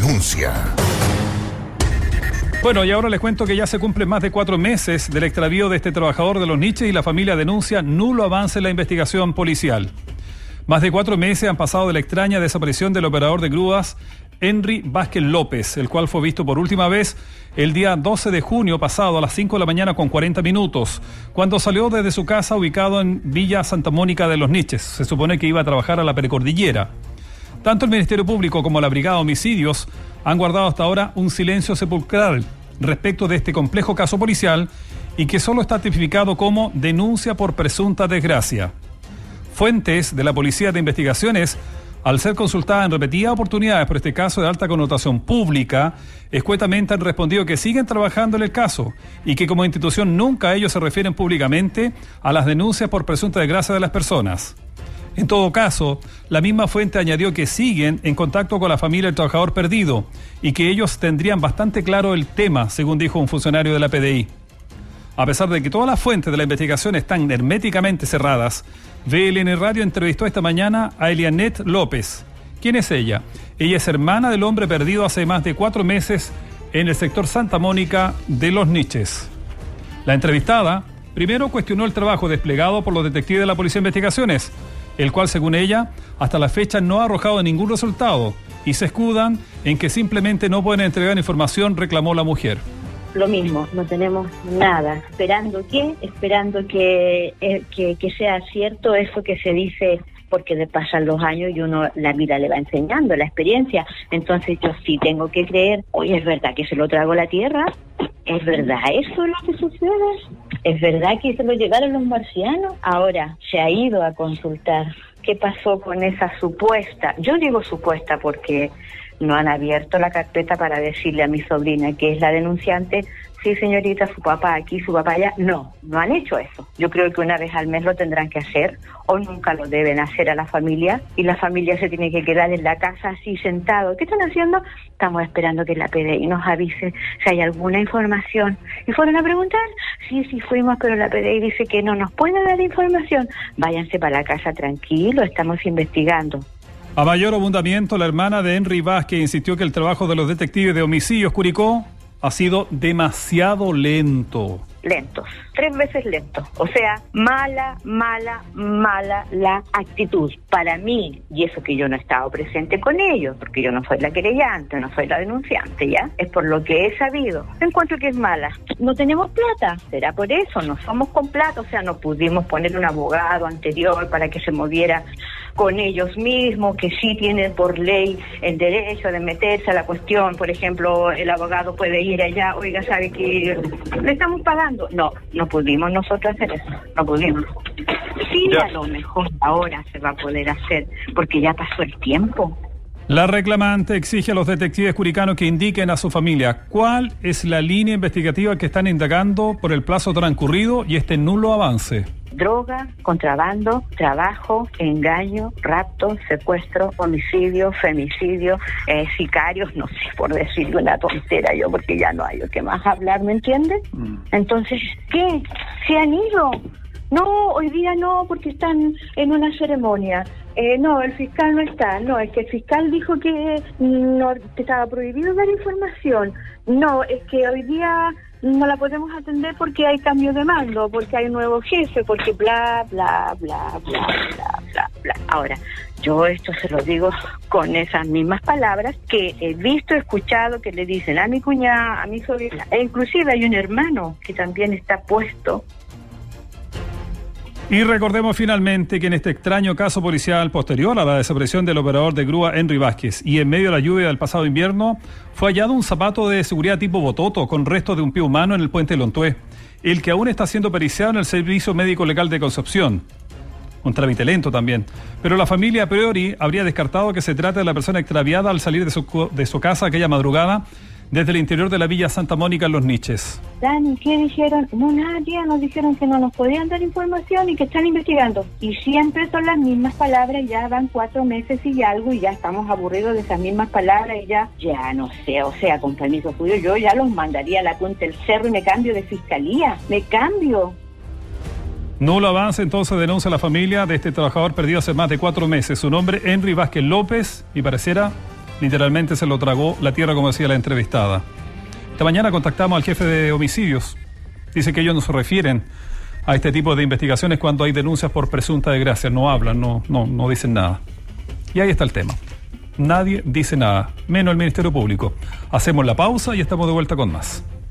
denuncia. Bueno, y ahora les cuento que ya se cumplen más de cuatro meses del extravío de este trabajador de los niches y la familia denuncia nulo avance en la investigación policial. Más de cuatro meses han pasado de la extraña desaparición del operador de grúas Henry Vázquez López, el cual fue visto por última vez el día 12 de junio pasado a las 5 de la mañana con 40 minutos, cuando salió desde su casa ubicado en Villa Santa Mónica de los Niches. Se supone que iba a trabajar a la precordillera. Tanto el Ministerio Público como la Brigada de Homicidios han guardado hasta ahora un silencio sepulcral respecto de este complejo caso policial y que solo está tipificado como denuncia por presunta desgracia. Fuentes de la Policía de Investigaciones al ser consultada en repetidas oportunidades por este caso de alta connotación pública, escuetamente han respondido que siguen trabajando en el caso y que como institución nunca ellos se refieren públicamente a las denuncias por presunta desgracia de las personas. En todo caso, la misma fuente añadió que siguen en contacto con la familia del trabajador perdido y que ellos tendrían bastante claro el tema, según dijo un funcionario de la PDI. A pesar de que todas las fuentes de la investigación están herméticamente cerradas, VLN Radio entrevistó esta mañana a Elianet López. ¿Quién es ella? Ella es hermana del hombre perdido hace más de cuatro meses en el sector Santa Mónica de Los Niches. La entrevistada primero cuestionó el trabajo desplegado por los detectives de la Policía de Investigaciones, el cual, según ella, hasta la fecha no ha arrojado ningún resultado y se escudan en que simplemente no pueden entregar información, reclamó la mujer lo mismo, no tenemos nada. Esperando que, esperando que, eh, que, sea cierto eso que se dice, porque le pasan los años y uno la vida le va enseñando, la experiencia. Entonces yo sí tengo que creer, hoy es verdad que se lo trago la tierra, es verdad eso es lo que sucede, es verdad que se lo llegaron los marcianos. Ahora se ha ido a consultar qué pasó con esa supuesta, yo digo supuesta porque no han abierto la carpeta para decirle a mi sobrina, que es la denunciante, sí señorita, su papá aquí, su papá allá. No, no han hecho eso. Yo creo que una vez al mes lo tendrán que hacer o nunca lo deben hacer a la familia y la familia se tiene que quedar en la casa así sentado. ¿Qué están haciendo? Estamos esperando que la PDI nos avise si hay alguna información. Y fueron a preguntar, sí, sí fuimos, pero la PDI dice que no nos puede dar información. Váyanse para la casa tranquilo, estamos investigando. A mayor abundamiento, la hermana de Henry Vázquez insistió que el trabajo de los detectives de homicidios Curicó ha sido demasiado lento lentos, tres veces lentos. O sea, mala, mala, mala la actitud. Para mí, y eso que yo no he estado presente con ellos, porque yo no soy la querellante, no soy la denunciante, ¿ya? Es por lo que he sabido. Encuentro que es mala. No tenemos plata, será por eso, no somos con plata, o sea, no pudimos poner un abogado anterior para que se moviera con ellos mismos, que sí tienen por ley el derecho de meterse a la cuestión. Por ejemplo, el abogado puede ir allá, oiga, sabe que le estamos pagando. No, no pudimos nosotros hacer eso, no pudimos. Sí, a lo mejor ahora se va a poder hacer, porque ya pasó el tiempo. La reclamante exige a los detectives curicanos que indiquen a su familia cuál es la línea investigativa que están indagando por el plazo transcurrido y este nulo avance droga, contrabando, trabajo, engaño, rapto, secuestro, homicidio, femicidio, eh, sicarios, no sé, por decir una tontera yo, porque ya no hay o qué más hablar, ¿me entiendes? Mm. Entonces, ¿qué? ¿Se han ido? No, hoy día no, porque están en una ceremonia. Eh, no, el fiscal no está. No, es que el fiscal dijo que no que estaba prohibido dar información. No, es que hoy día no la podemos atender porque hay cambio de mando, porque hay un nuevo jefe, porque bla, bla, bla, bla, bla, bla, bla. Ahora, yo esto se lo digo con esas mismas palabras que he visto, escuchado, que le dicen a mi cuñada, a mi sobrina, e inclusive hay un hermano que también está puesto y recordemos finalmente que en este extraño caso policial posterior a la desaparición del operador de grúa Henry Vázquez y en medio de la lluvia del pasado invierno, fue hallado un zapato de seguridad tipo bototo con restos de un pie humano en el puente Lontué, el que aún está siendo periciado en el Servicio Médico Legal de Concepción. Un trámite lento también. Pero la familia a priori habría descartado que se trate de la persona extraviada al salir de su casa aquella madrugada desde el interior de la Villa Santa Mónica en Los Niches. Dani, ¿qué dijeron? No, nadie, nos dijeron que no nos podían dar información y que están investigando. Y siempre son las mismas palabras, ya van cuatro meses y algo y ya estamos aburridos de esas mismas palabras y ya, ya no sé, o sea, con permiso tuyo, yo ya los mandaría a la cuenta del cerro y me cambio de fiscalía, me cambio. Nulo avance entonces denuncia la familia de este trabajador perdido hace más de cuatro meses. Su nombre, Henry Vázquez López, y pareciera Literalmente se lo tragó la tierra, como decía la entrevistada. Esta mañana contactamos al jefe de homicidios. Dice que ellos no se refieren a este tipo de investigaciones cuando hay denuncias por presunta desgracia. No hablan, no, no, no dicen nada. Y ahí está el tema. Nadie dice nada, menos el Ministerio Público. Hacemos la pausa y estamos de vuelta con más.